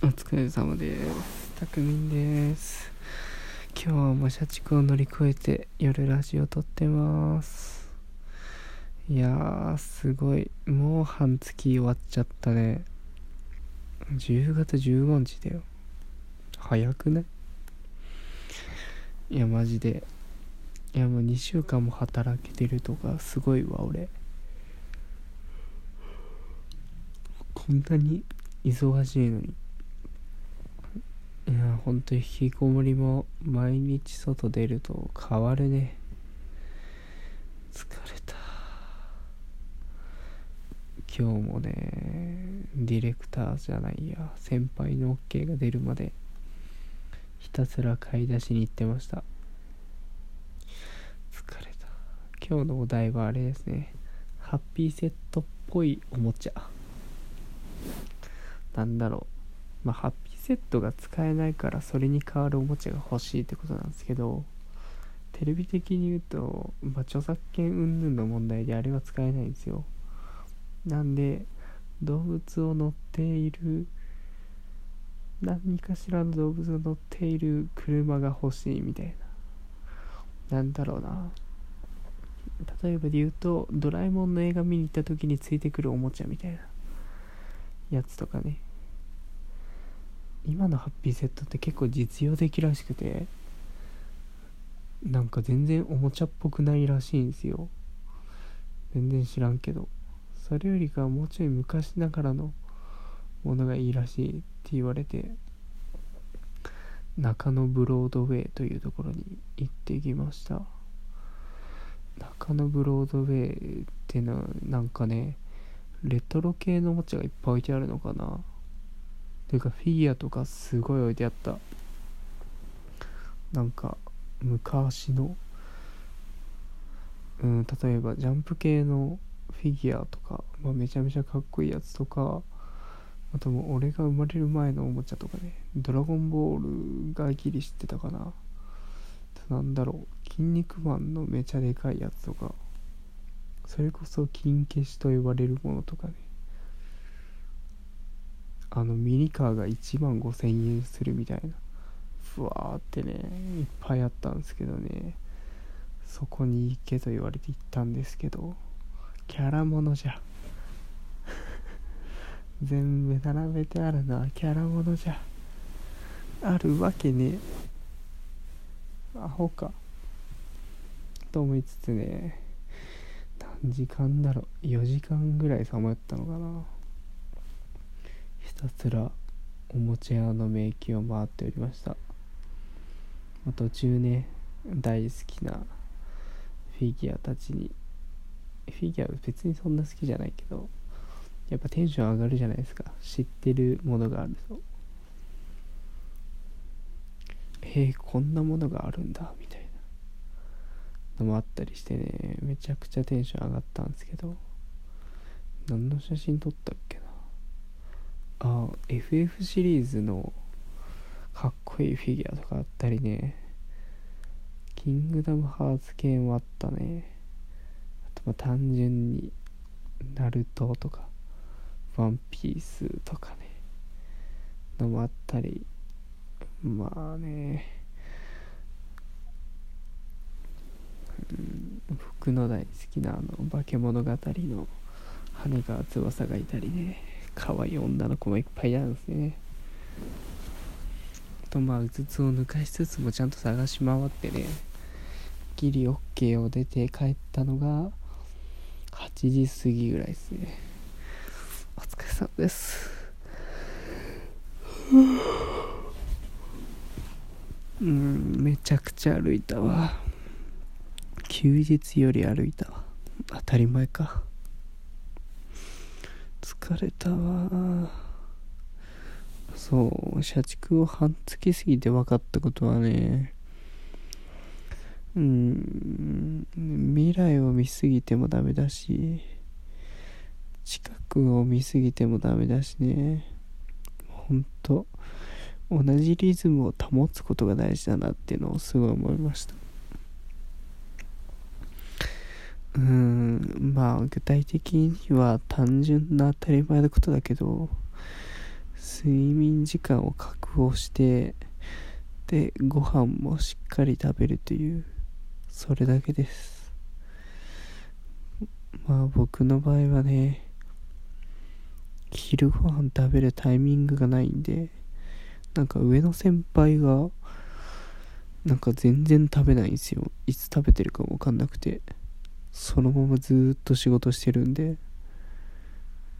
お疲れ様です。たくみんです今日も社畜を乗り越えて夜ラジオ撮ってます。いやーすごい。もう半月終わっちゃったね。10月15日だよ。早くねい？やマジで。いやもう2週間も働けてるとかすごいわ俺。こんなに忙しいのに。いやほんと引きこもりも毎日外出ると変わるね。疲れた。今日もねディレクターじゃないや先輩の OK が出るまでひたすら買い出しに行ってました。疲れた。今日のお題はあれですね。ハッピーセットっぽいおもちゃ。なんだろう。まあハッピーセットが使えないからそれに代わるおもちゃが欲しいってことなんですけどテレビ的に言うと、まあ、著作権云々の問題であれは使えないんですよ。なんで動物を乗っている何かしらの動物が乗っている車が欲しいみたいな。なんだろうな。例えばで言うとドラえもんの映画見に行った時についてくるおもちゃみたいなやつとかね。今のハッピーセットって結構実用的らしくてなんか全然おもちゃっぽくないらしいんですよ。全然知らんけど。それよりかはもうちょい昔ながらのものがいいらしいって言われて中野ブロードウェイというところに行ってきました。中野ブロードウェイってのはなんかねレトロ系のおもちゃがいっぱい置いてあるのかな。ていうかフィギュアとかすごい置いてあった。なんか昔の。うん例えばジャンプ系のフィギュアとか、まあ、めちゃめちゃかっこいいやつとかあともう俺が生まれる前のおもちゃとかね。ドラゴンボールがギリ知ってたかな。なんだろう。筋肉マンのめちゃでかいやつとか。それこそ金消しと呼ばれるものとかね。あのミニカーが1万5000円するみたいな。ふわーってねいっぱいあったんですけどね。そこに行けと言われて行ったんですけどキャラものじゃ。全部並べてあるのはキャラものじゃ。あるわけね。アホか。と思いつつね何時間だろう。4時間ぐらいさまよったのかな。たすらおもちゃ屋の迷宮を回っておりました。途中ね大好きなフィギュアたちにフィギュア別にそんな好きじゃないけどやっぱテンション上がるじゃないですか。知ってるものがあると。へえこんなものがあるんだみたいな。のもあったりしてねめちゃくちゃテンション上がったんですけど。何の写真撮ったっけな。あ FF シリーズのかっこいいフィギュアとかあったりね。キングダムハーツ系もあったね。あとまあ単純にナルトとかワンピースとかね。のもあったり。まあね。うん僕の大好きなあの化け物語の羽川翼がいたりね。可愛い女の子もいっぱいいるんですね。とまあうつつを抜かしつつもちゃんと探し回ってねギリ OK を出て帰ったのが8時過ぎぐらいですね。お疲れ様です。うんめちゃくちゃ歩いたわ。休日より歩いたわ。当たり前か。疲れたわ。そう社畜を半月過ぎて分かったことはねうん未来を見すぎてもダメだし近くを見すぎてもダメだしね。ほんと同じリズムを保つことが大事だなっていうのをすごい思いました。うーんまあ具体的には単純な当たり前のことだけど睡眠時間を確保してでご飯もしっかり食べるというそれだけです。まあ僕の場合はね昼ご飯食べるタイミングがないんでなんか上の先輩がなんか全然食べないんですよ。いつ食べてるか分かんなくて。そのままずっと仕事してるんで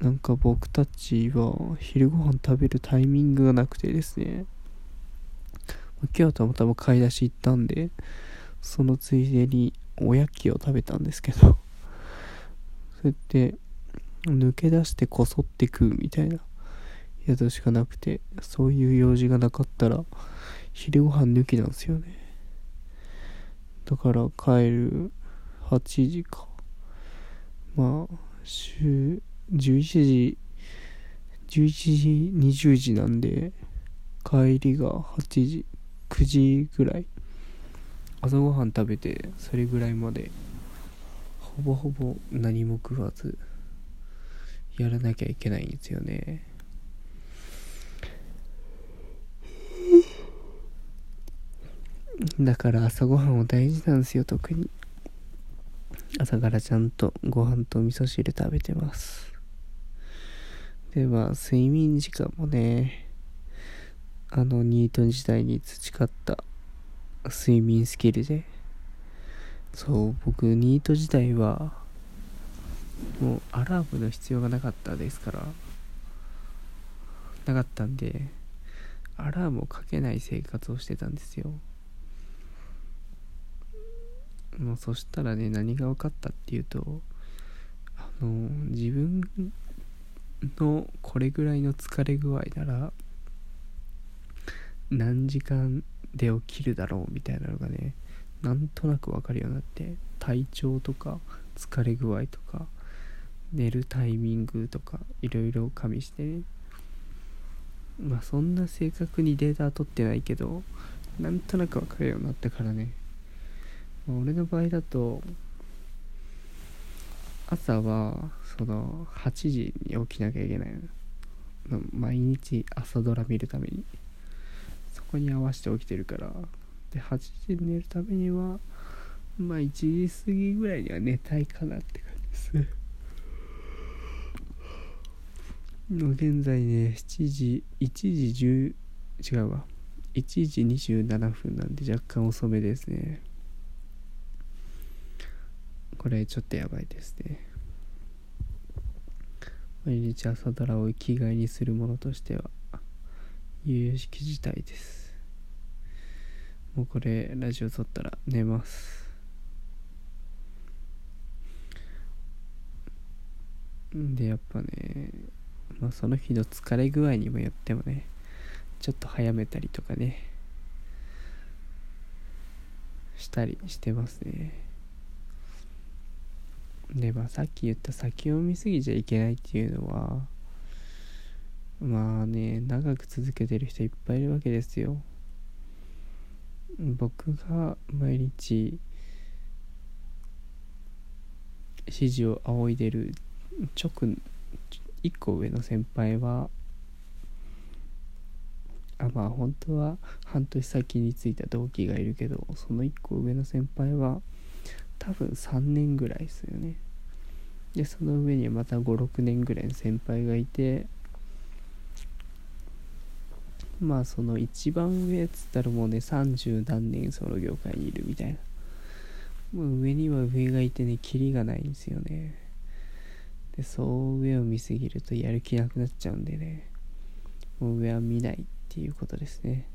なんか僕たちは昼ご飯食べるタイミングがなくてですね。今日はたまたま買い出し行ったんでそのついでにおやきを食べたんですけどそうやって抜け出してこそって食うみたいなやつしかなくてそういう用事がなかったら昼ご飯抜きなんですよね。だから帰る8時か。まあ週11時11時20時なんで帰りが8時9時ぐらい。朝ごはん食べてそれぐらいまでほぼほぼ何も食わずやらなきゃいけないんですよね。だから朝ごはんは大事なんですよ特に。朝からちゃんとご飯と味噌汁食べてます。でまあ睡眠時間もねあのニート時代に培った睡眠スキルでそう僕ニート時代はもうアラームの必要がなかったですからなかったんでアラームをかけない生活をしてたんですよ。もうそしたらね何が分かったっていうとあの自分のこれぐらいの疲れ具合なら何時間で起きるだろうみたいなのがねなんとなく分かるようになって体調とか疲れ具合とか寝るタイミングとかいろいろ加味してね。まあそんな正確にデータ取ってないけどなんとなく分かるようになったからね。俺の場合だと朝はその8時に起きなきゃいけないの。毎日朝ドラ見るために。そこに合わせて起きてるから。で8時に寝るためにはまあ1時過ぎぐらいには寝たいかなって感じですの現在ね7時1時10違うわ。1時27分なんで若干遅めですね。これちょっとやばいですね。毎日朝ドラを生きがいにするものとしては有識事態です。もうこれラジオ撮ったら寝ます。でやっぱねまあその日の疲れ具合にもよってもねちょっと早めたりとかねしたりしてますね。でまあさっき言った先を見すぎちゃいけないっていうのはまあね長く続けてる人いっぱいいるわけですよ。僕が毎日指示を仰いでる直1個上の先輩はあまあ本当は半年先についた同期がいるけどその1個上の先輩は多分3年ぐらいですよね。でその上にまた56年ぐらいの先輩がいてまあその一番上っつったらもうね30何年その業界にいるみたいな。もう上には上がいてねキリがないんですよね。でそう上を見すぎるとやる気なくなっちゃうんでねもう上は見ないっていうことですね。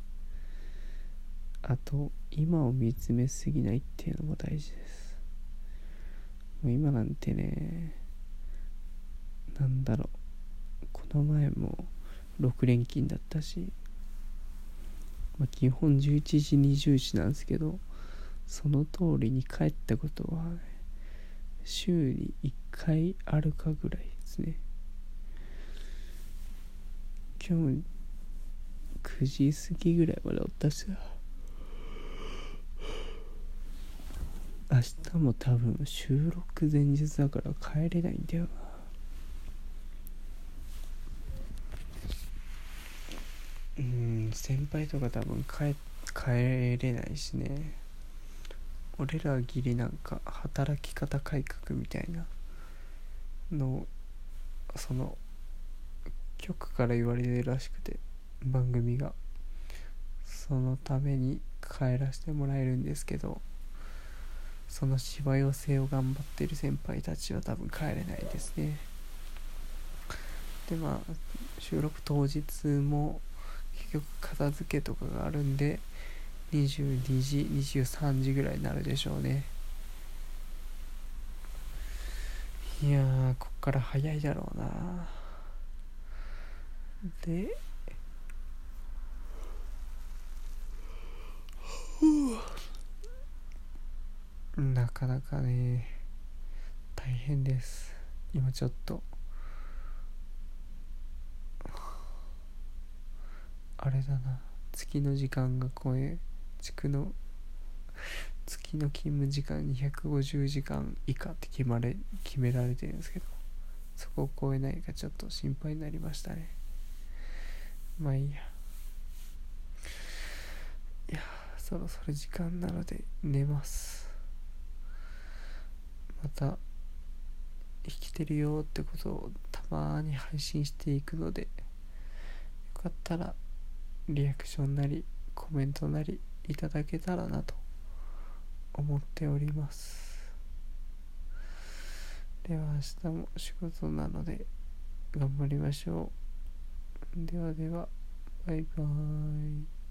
あと今を見つめすぎないっていうのも大事です。今なんてねなんだろう。この前も6連勤だったし、まあ、基本11時20時なんですけどその通りに帰ったことは、ね、週に1回あるかぐらいですね。今日9時過ぎぐらいまでおったし明日も多分収録前日だから帰れないんだよな。うん先輩とか多分帰帰れないしね。俺らはギリなんか働き方改革みたいなのその局から言われてるらしくて番組が。そのために帰らせてもらえるんですけど。そのしわ寄せを頑張ってる先輩たちは多分帰れないですね。でまあ収録当日も結局片付けとかがあるんで22時23時ぐらいになるでしょうね。いやーこっから早いだろうな。でなかなかね大変です。今ちょっと。あれだな。月の時間が超え地区の月の勤務時間250時間以下って決まれ決められてるんですけど。そこを超えないかちょっと心配になりましたね。まあいいや。いやそろそろ時間なので寝ます。また生きてるよってことをたまに配信していくのでよかったらリアクションなりコメントなりいただけたらなと思っております。では明日も仕事なので頑張りましょう。ではではバイバーイ。